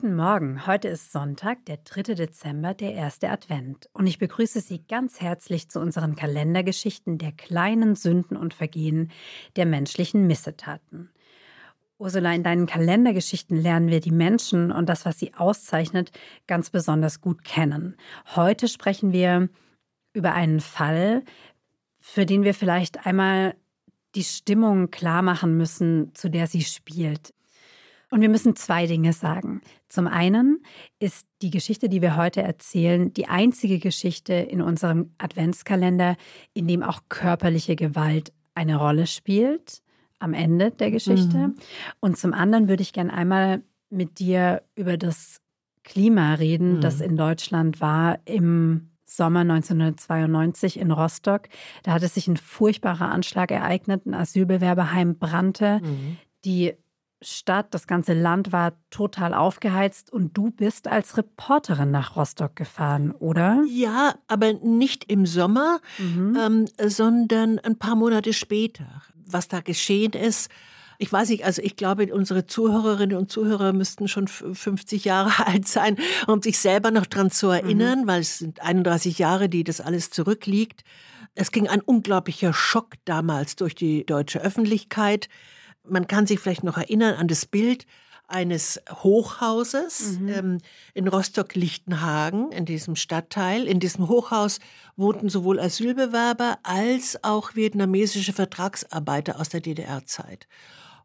Guten Morgen, heute ist Sonntag, der 3. Dezember, der erste Advent. Und ich begrüße Sie ganz herzlich zu unseren Kalendergeschichten der kleinen Sünden und Vergehen der menschlichen Missetaten. Ursula, in deinen Kalendergeschichten lernen wir die Menschen und das, was sie auszeichnet, ganz besonders gut kennen. Heute sprechen wir über einen Fall, für den wir vielleicht einmal die Stimmung klar machen müssen, zu der sie spielt. Und wir müssen zwei Dinge sagen. Zum einen ist die Geschichte, die wir heute erzählen, die einzige Geschichte in unserem Adventskalender, in dem auch körperliche Gewalt eine Rolle spielt, am Ende der Geschichte. Mhm. Und zum anderen würde ich gerne einmal mit dir über das Klima reden, mhm. das in Deutschland war im Sommer 1992 in Rostock. Da hat es sich ein furchtbarer Anschlag ereignet, ein Asylbewerberheim brannte. Mhm. Die Stadt, das ganze Land war total aufgeheizt und du bist als Reporterin nach Rostock gefahren, oder? Ja, aber nicht im Sommer, mhm. ähm, sondern ein paar Monate später. Was da geschehen ist, ich weiß nicht, also ich glaube, unsere Zuhörerinnen und Zuhörer müssten schon 50 Jahre alt sein, um sich selber noch dran zu erinnern, mhm. weil es sind 31 Jahre, die das alles zurückliegt. Es ging ein unglaublicher Schock damals durch die deutsche Öffentlichkeit. Man kann sich vielleicht noch erinnern an das Bild eines Hochhauses mhm. ähm, in Rostock-Lichtenhagen, in diesem Stadtteil. In diesem Hochhaus wohnten sowohl Asylbewerber als auch vietnamesische Vertragsarbeiter aus der DDR-Zeit.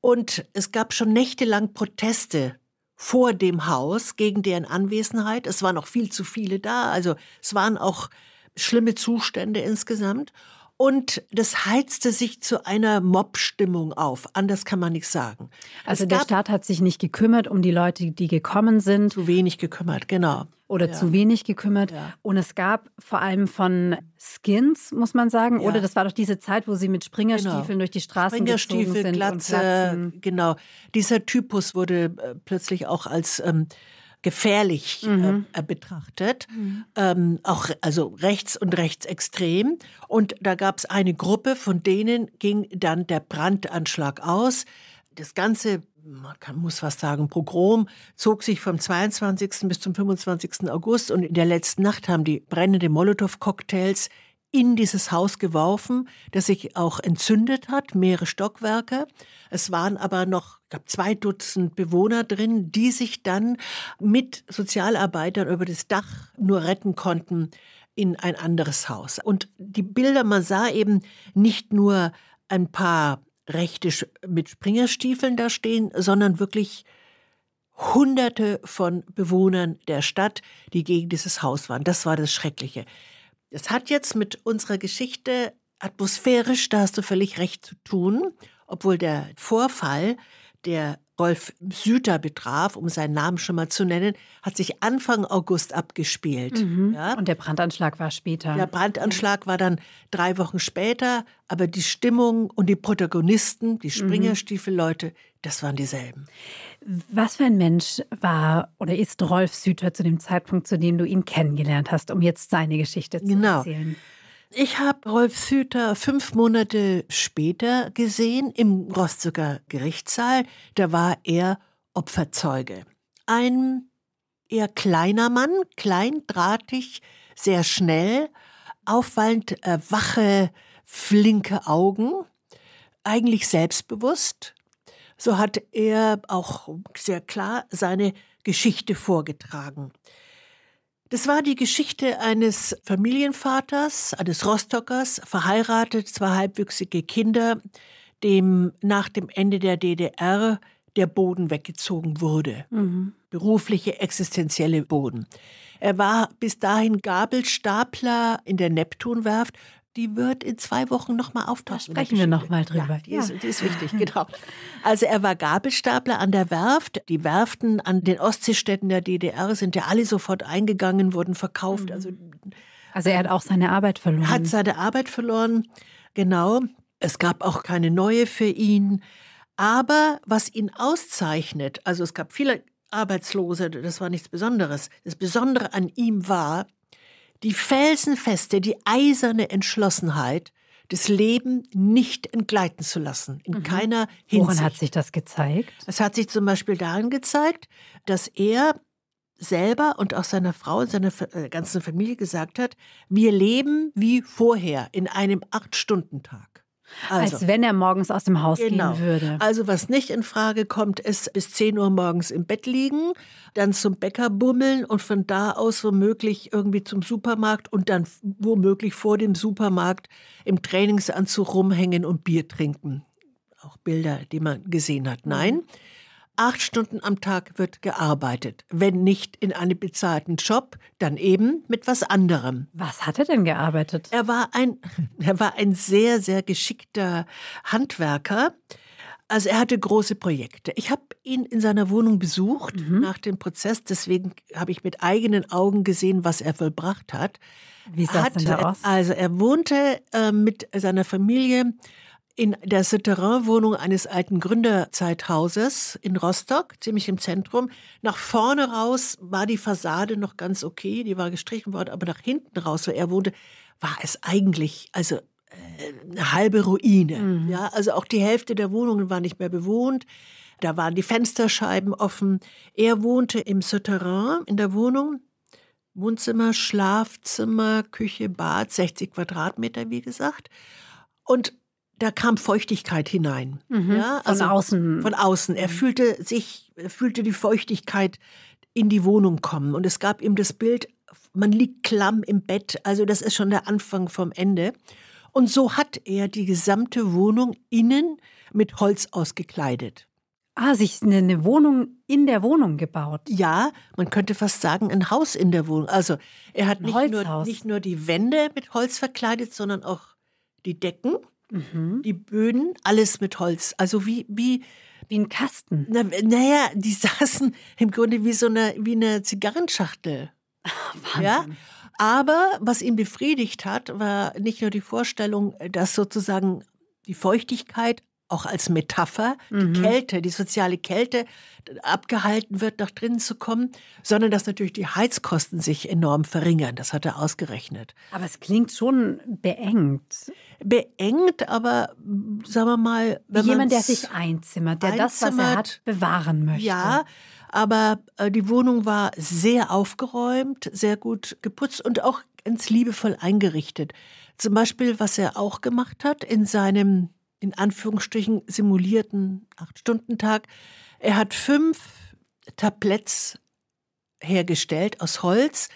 Und es gab schon nächtelang Proteste vor dem Haus gegen deren Anwesenheit. Es waren auch viel zu viele da, also es waren auch schlimme Zustände insgesamt. Und das heizte sich zu einer Mob-Stimmung auf. Anders kann man nicht sagen. Also der Staat hat sich nicht gekümmert um die Leute, die gekommen sind. Zu wenig gekümmert, genau. Oder ja. zu wenig gekümmert. Ja. Und es gab vor allem von Skins, muss man sagen. Ja. Oder das war doch diese Zeit, wo sie mit Springerstiefeln genau. durch die Straßen gezogen sind. Glatze, genau. Dieser Typus wurde äh, plötzlich auch als ähm, gefährlich äh, mhm. äh, betrachtet, mhm. ähm, auch also rechts und rechtsextrem. Und da gab es eine Gruppe, von denen ging dann der Brandanschlag aus. Das ganze man kann, muss was sagen, Pogrom zog sich vom 22. bis zum 25. August und in der letzten Nacht haben die brennende Molotow-Cocktails in dieses Haus geworfen, das sich auch entzündet hat, mehrere Stockwerke. Es waren aber noch gab zwei Dutzend Bewohner drin, die sich dann mit Sozialarbeitern über das Dach nur retten konnten in ein anderes Haus. Und die Bilder, man sah eben nicht nur ein paar Rechte mit Springerstiefeln da stehen, sondern wirklich Hunderte von Bewohnern der Stadt, die gegen dieses Haus waren. Das war das Schreckliche. Es hat jetzt mit unserer Geschichte atmosphärisch, da hast du völlig recht zu tun, obwohl der Vorfall, der Rolf Süter betraf, um seinen Namen schon mal zu nennen, hat sich Anfang August abgespielt. Mhm. Ja? Und der Brandanschlag war später. Der Brandanschlag war dann drei Wochen später, aber die Stimmung und die Protagonisten, die mhm. Springerstiefelleute, das waren dieselben. Was für ein Mensch war oder ist Rolf Süter zu dem Zeitpunkt, zu dem du ihn kennengelernt hast, um jetzt seine Geschichte zu genau. erzählen? Ich habe Rolf Süter fünf Monate später gesehen im Rostocker Gerichtssaal. Da war er Opferzeuge. Ein eher kleiner Mann, kleindrahtig, sehr schnell, auffallend äh, wache, flinke Augen, eigentlich selbstbewusst. So hat er auch sehr klar seine Geschichte vorgetragen. Das war die Geschichte eines Familienvaters, eines Rostockers, verheiratet, zwei halbwüchsige Kinder, dem nach dem Ende der DDR der Boden weggezogen wurde. Mhm. Berufliche, existenzielle Boden. Er war bis dahin Gabelstapler in der Neptunwerft die wird in zwei Wochen nochmal auftauchen. Da sprechen wir nochmal drüber. Ja, die, ja. Ist, die ist wichtig, genau. Also er war Gabelstapler an der Werft. Die Werften an den Ostseestädten der DDR sind ja alle sofort eingegangen, wurden verkauft. Mhm. Also, also er hat auch seine Arbeit verloren. Hat seine Arbeit verloren, genau. Es gab auch keine neue für ihn. Aber was ihn auszeichnet, also es gab viele Arbeitslose, das war nichts Besonderes. Das Besondere an ihm war, die felsenfeste, die eiserne Entschlossenheit, das Leben nicht entgleiten zu lassen, in mhm. keiner Hinsicht. Woran hat sich das gezeigt? Es hat sich zum Beispiel darin gezeigt, dass er selber und auch seiner Frau und seiner äh, ganzen Familie gesagt hat, wir leben wie vorher in einem Acht-Stunden-Tag. Also, Als wenn er morgens aus dem Haus genau. gehen würde. Also was nicht in Frage kommt, ist bis 10 Uhr morgens im Bett liegen, dann zum Bäcker bummeln und von da aus womöglich irgendwie zum Supermarkt und dann womöglich vor dem Supermarkt im Trainingsanzug rumhängen und Bier trinken. Auch Bilder, die man gesehen hat. Nein, mhm. Acht Stunden am Tag wird gearbeitet. Wenn nicht in einem bezahlten Job, dann eben mit was anderem. Was hat er denn gearbeitet? Er war ein, er war ein sehr, sehr geschickter Handwerker. Also er hatte große Projekte. Ich habe ihn in seiner Wohnung besucht mhm. nach dem Prozess, deswegen habe ich mit eigenen Augen gesehen, was er vollbracht hat. Wie sah es denn da aus? Also er wohnte äh, mit seiner Familie in der Souterrain-Wohnung eines alten Gründerzeithauses in Rostock, ziemlich im Zentrum. Nach vorne raus war die Fassade noch ganz okay, die war gestrichen worden, aber nach hinten raus, wo er wohnte, war es eigentlich, also äh, eine halbe Ruine. Mhm. Ja, also auch die Hälfte der Wohnungen war nicht mehr bewohnt. Da waren die Fensterscheiben offen. Er wohnte im Souterrain in der Wohnung. Wohnzimmer, Schlafzimmer, Küche, Bad, 60 Quadratmeter, wie gesagt. Und da kam Feuchtigkeit hinein. Mhm, ja, also von außen. Von außen. Er fühlte sich, er fühlte die Feuchtigkeit in die Wohnung kommen. Und es gab ihm das Bild, man liegt klamm im Bett. Also das ist schon der Anfang vom Ende. Und so hat er die gesamte Wohnung innen mit Holz ausgekleidet. Ah, sich eine Wohnung in der Wohnung gebaut. Ja, man könnte fast sagen, ein Haus in der Wohnung. Also er hat nicht nur, nicht nur die Wände mit Holz verkleidet, sondern auch die Decken Mhm. Die Böden, alles mit Holz. Also wie, wie, wie ein Kasten. Na, naja, die saßen im Grunde wie so eine, wie eine Zigarrenschachtel. Wahnsinn. Ja? Aber was ihn befriedigt hat, war nicht nur die Vorstellung, dass sozusagen die Feuchtigkeit auch als Metapher, mhm. die Kälte, die soziale Kälte abgehalten wird, nach drinnen zu kommen, sondern dass natürlich die Heizkosten sich enorm verringern. Das hat er ausgerechnet. Aber es klingt schon beengt. Beengt, aber sagen wir mal, wenn Wie jemand, der sich einzimmert, der einzimmert, das, was er hat, bewahren möchte. Ja, aber äh, die Wohnung war sehr aufgeräumt, sehr gut geputzt und auch ganz liebevoll eingerichtet. Zum Beispiel, was er auch gemacht hat in seinem in Anführungsstrichen simulierten Acht-Stunden-Tag. Er hat fünf Tabletts hergestellt aus Holz,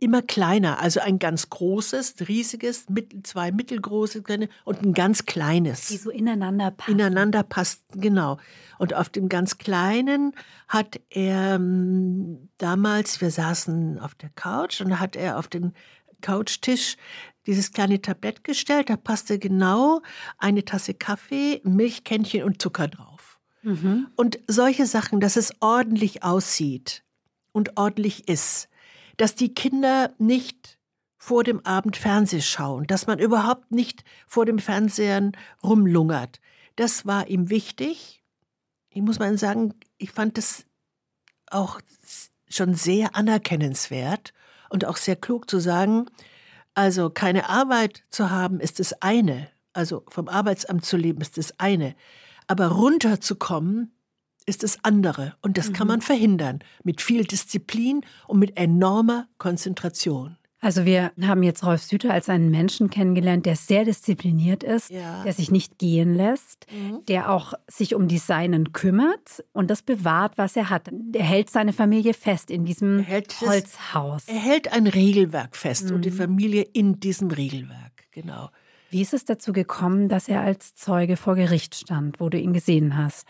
immer kleiner, also ein ganz großes, riesiges, zwei mittelgroße und ein ganz kleines. Die so ineinander passen. Ineinander passt, genau. Und auf dem ganz kleinen hat er ähm, damals, wir saßen auf der Couch und hat er auf den Couchtisch dieses kleine Tablett gestellt. Da passte genau eine Tasse Kaffee, Milchkännchen und Zucker drauf. Mhm. Und solche Sachen, dass es ordentlich aussieht und ordentlich ist. Dass die Kinder nicht vor dem Abend Fernseh schauen, dass man überhaupt nicht vor dem Fernsehen rumlungert. Das war ihm wichtig. Ich muss mal sagen, ich fand das auch schon sehr anerkennenswert und auch sehr klug zu sagen, also keine Arbeit zu haben ist das eine, also vom Arbeitsamt zu leben ist das eine, aber runterzukommen ist das andere und das mhm. kann man verhindern mit viel Disziplin und mit enormer Konzentration. Also wir haben jetzt Rolf Süter als einen Menschen kennengelernt, der sehr diszipliniert ist, ja. der sich nicht gehen lässt, mhm. der auch sich um die Seinen kümmert und das bewahrt, was er hat. Er hält seine Familie fest in diesem Holzhaus. Er hält ein Regelwerk fest mhm. und die mhm. Familie in diesem Regelwerk, genau. Wie ist es dazu gekommen, dass er als Zeuge vor Gericht stand, wo du ihn gesehen hast?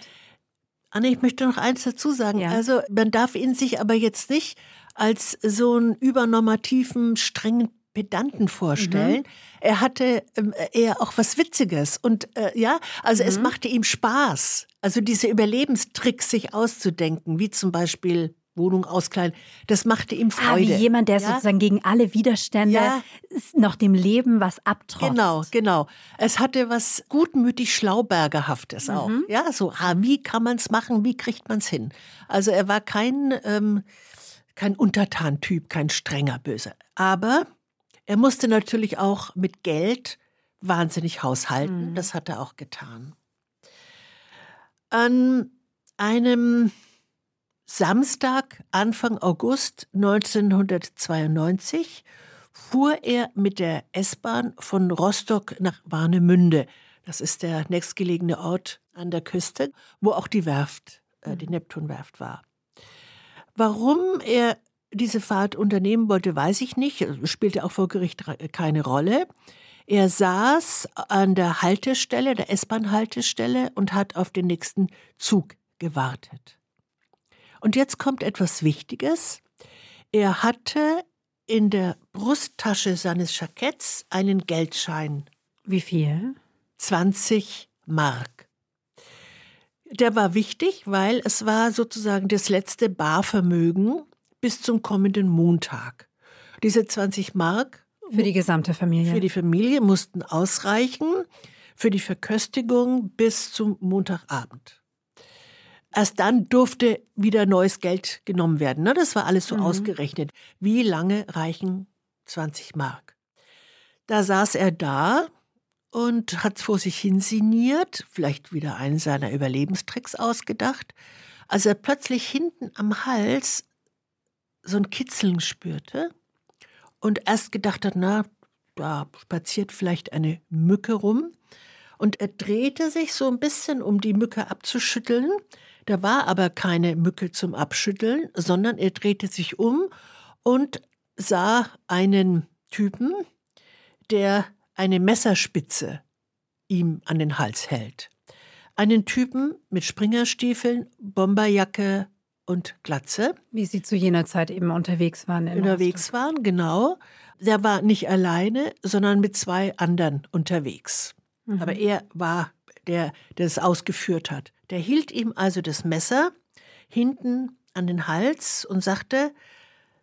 Anne, ich möchte noch eins dazu sagen. Ja. Also man darf ihn sich aber jetzt nicht als so einen übernormativen, strengen Pedanten vorstellen. Mhm. Er hatte ähm, eher auch was Witziges und äh, ja, also mhm. es machte ihm Spaß. Also diese Überlebenstricks sich auszudenken, wie zum Beispiel Wohnung auskleiden, das machte ihm Freude. Ah, wie jemand, der ja? sozusagen gegen alle Widerstände ja. noch dem Leben was abtrotzt. Genau, genau. Es hatte was gutmütig Schlaubergerhaftes mhm. auch. Ja, so, ah, wie kann man es machen, wie kriegt man es hin? Also er war kein ähm, kein Untertantyp, kein strenger Böse. Aber er musste natürlich auch mit Geld wahnsinnig haushalten. Mhm. Das hat er auch getan. An einem Samstag, Anfang August 1992, fuhr er mit der S-Bahn von Rostock nach Warnemünde. Das ist der nächstgelegene Ort an der Küste, wo auch die Werft, äh, die mhm. Neptunwerft war. Warum er diese Fahrt unternehmen wollte, weiß ich nicht, spielte auch vor Gericht keine Rolle. Er saß an der Haltestelle, der S-Bahn-Haltestelle und hat auf den nächsten Zug gewartet. Und jetzt kommt etwas Wichtiges. Er hatte in der Brusttasche seines Jacketts einen Geldschein. Wie viel? 20 Mark. Der war wichtig, weil es war sozusagen das letzte Barvermögen bis zum kommenden Montag. Diese 20 Mark für die gesamte Familie. Für die Familie mussten ausreichen für die Verköstigung bis zum Montagabend. Erst dann durfte wieder neues Geld genommen werden. Ne? Das war alles so mhm. ausgerechnet. Wie lange reichen 20 Mark? Da saß er da und hat vor sich hin sinniert, vielleicht wieder einen seiner Überlebenstricks ausgedacht, als er plötzlich hinten am Hals so ein Kitzeln spürte und erst gedacht hat, na, da spaziert vielleicht eine Mücke rum. Und er drehte sich so ein bisschen, um die Mücke abzuschütteln. Da war aber keine Mücke zum Abschütteln, sondern er drehte sich um und sah einen Typen, der eine Messerspitze ihm an den Hals hält. Einen Typen mit Springerstiefeln, Bomberjacke und Glatze. Wie sie zu jener Zeit eben unterwegs waren. unterwegs waren, genau. Der war nicht alleine, sondern mit zwei anderen unterwegs. Mhm. Aber er war der, der es ausgeführt hat. Der hielt ihm also das Messer hinten an den Hals und sagte,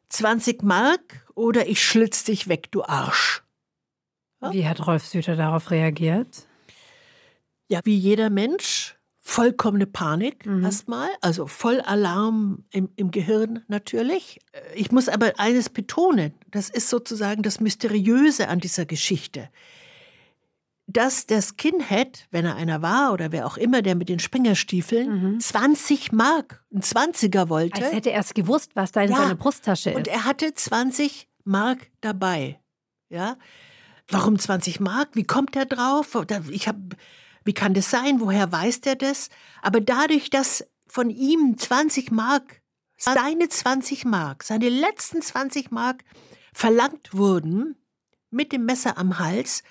20 Mark oder ich schlitz dich weg, du Arsch. Wie hat Rolf Süter darauf reagiert? Ja, wie jeder Mensch vollkommene Panik mhm. erstmal, also voll Alarm im, im Gehirn natürlich. Ich muss aber eines betonen, das ist sozusagen das Mysteriöse an dieser Geschichte. Dass der Skinhead, wenn er einer war oder wer auch immer, der mit den Springerstiefeln, mhm. 20 Mark, ein 20er wollte. Als hätte er es gewusst, was da in ja, seiner Brusttasche ist. Und er hatte 20 Mark dabei. Ja. Warum 20 Mark? Wie kommt er drauf? Ich habe wie kann das sein? Woher weiß der das? Aber dadurch, dass von ihm 20 Mark, seine 20 Mark, seine letzten 20 Mark verlangt wurden, mit dem Messer am Hals,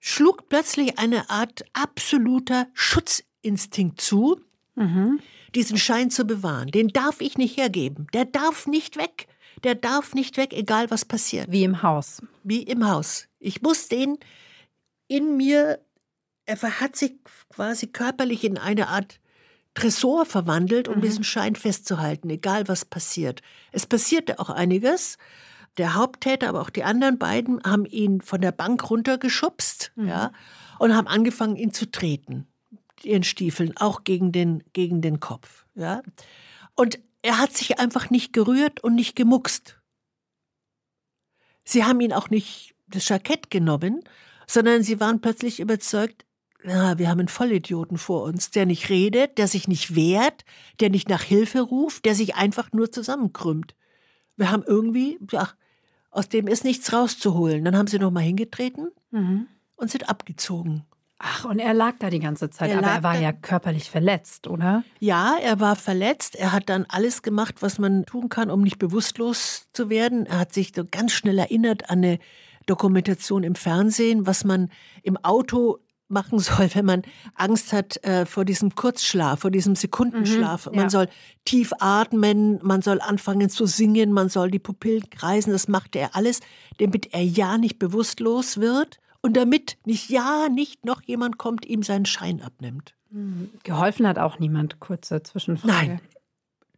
schlug plötzlich eine Art absoluter Schutzinstinkt zu, mhm. diesen Schein zu bewahren. Den darf ich nicht hergeben. Der darf nicht weg. Der darf nicht weg, egal was passiert. Wie im Haus. Wie im Haus. Ich muss den in mir er hat sich quasi körperlich in eine Art Tresor verwandelt, um mhm. diesen Schein festzuhalten, egal was passiert. Es passierte auch einiges. Der Haupttäter, aber auch die anderen beiden haben ihn von der Bank runtergeschubst, mhm. ja, und haben angefangen, ihn zu treten, ihren Stiefeln, auch gegen den, gegen den Kopf, ja. Und er hat sich einfach nicht gerührt und nicht gemuckst. Sie haben ihn auch nicht das Jackett genommen, sondern sie waren plötzlich überzeugt, ja, wir haben einen Vollidioten vor uns, der nicht redet, der sich nicht wehrt, der nicht nach Hilfe ruft, der sich einfach nur zusammenkrümmt. Wir haben irgendwie, ja, aus dem ist nichts rauszuholen. Dann haben sie noch mal hingetreten mhm. und sind abgezogen. Ach, und er lag da die ganze Zeit, er aber er war ja körperlich verletzt, oder? Ja, er war verletzt. Er hat dann alles gemacht, was man tun kann, um nicht bewusstlos zu werden. Er hat sich so ganz schnell erinnert an eine Dokumentation im Fernsehen, was man im Auto machen soll, wenn man Angst hat äh, vor diesem Kurzschlaf, vor diesem Sekundenschlaf. Mhm, ja. Man soll tief atmen, man soll anfangen zu singen, man soll die Pupillen kreisen. Das machte er alles, damit er ja nicht bewusstlos wird und damit nicht ja nicht noch jemand kommt, ihm seinen Schein abnimmt. Mhm. Geholfen hat auch niemand, kurze Zwischenfrage. Nein,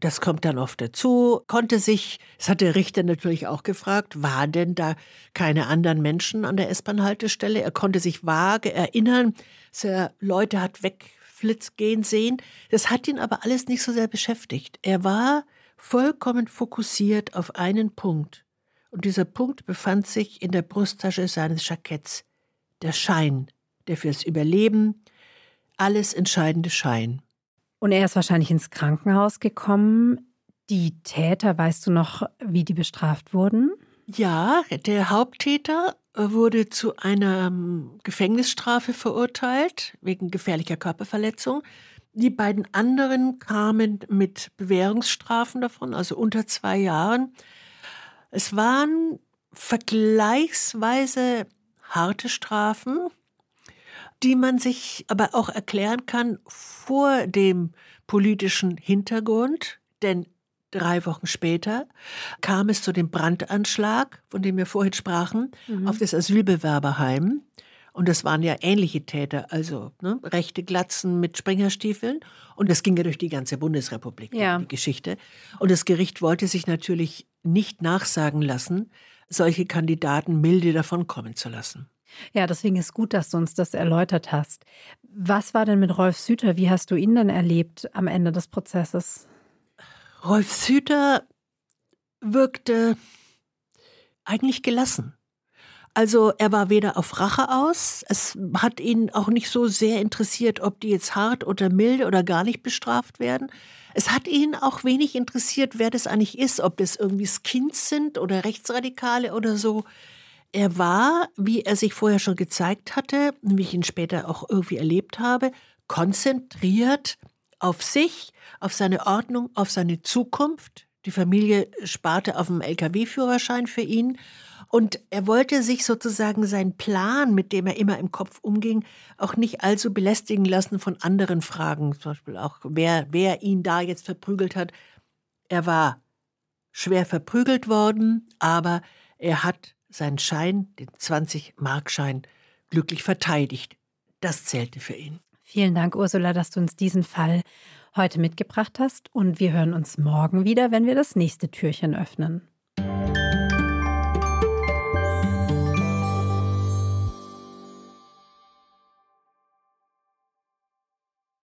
das kommt dann oft dazu. Konnte sich, das hat der Richter natürlich auch gefragt, waren denn da keine anderen Menschen an der S-Bahn-Haltestelle? Er konnte sich vage erinnern, dass er Leute hat wegflitz gehen sehen. Das hat ihn aber alles nicht so sehr beschäftigt. Er war vollkommen fokussiert auf einen Punkt. Und dieser Punkt befand sich in der Brusttasche seines Jacketts. Der Schein, der fürs Überleben alles entscheidende Schein. Und er ist wahrscheinlich ins Krankenhaus gekommen. Die Täter, weißt du noch, wie die bestraft wurden? Ja, der Haupttäter wurde zu einer ähm, Gefängnisstrafe verurteilt wegen gefährlicher Körperverletzung. Die beiden anderen kamen mit Bewährungsstrafen davon, also unter zwei Jahren. Es waren vergleichsweise harte Strafen, die man sich aber auch erklären kann vor dem politischen Hintergrund, denn drei Wochen später kam es zu dem Brandanschlag, von dem wir vorhin sprachen, mhm. auf das Asylbewerberheim. Und das waren ja ähnliche Täter, also ne, rechte Glatzen mit Springerstiefeln. Und das ging ja durch die ganze Bundesrepublik, ja. die Geschichte. Und das Gericht wollte sich natürlich nicht nachsagen lassen, solche Kandidaten milde davonkommen zu lassen. Ja, deswegen ist gut, dass du uns das erläutert hast. Was war denn mit Rolf Süter? Wie hast du ihn denn erlebt am Ende des Prozesses? Rolf Süter wirkte eigentlich gelassen. Also er war weder auf Rache aus, es hat ihn auch nicht so sehr interessiert, ob die jetzt hart oder milde oder gar nicht bestraft werden. Es hat ihn auch wenig interessiert, wer das eigentlich ist, ob das irgendwie Skins sind oder Rechtsradikale oder so. Er war, wie er sich vorher schon gezeigt hatte, wie ich ihn später auch irgendwie erlebt habe, konzentriert auf sich, auf seine Ordnung, auf seine Zukunft. Die Familie sparte auf dem Lkw-Führerschein für ihn. Und er wollte sich sozusagen seinen Plan, mit dem er immer im Kopf umging, auch nicht allzu belästigen lassen von anderen Fragen. Zum Beispiel auch, wer, wer ihn da jetzt verprügelt hat. Er war schwer verprügelt worden, aber er hat seinen Schein, den 20-Markschein, glücklich verteidigt. Das zählte für ihn. Vielen Dank, Ursula, dass du uns diesen Fall heute mitgebracht hast. Und wir hören uns morgen wieder, wenn wir das nächste Türchen öffnen.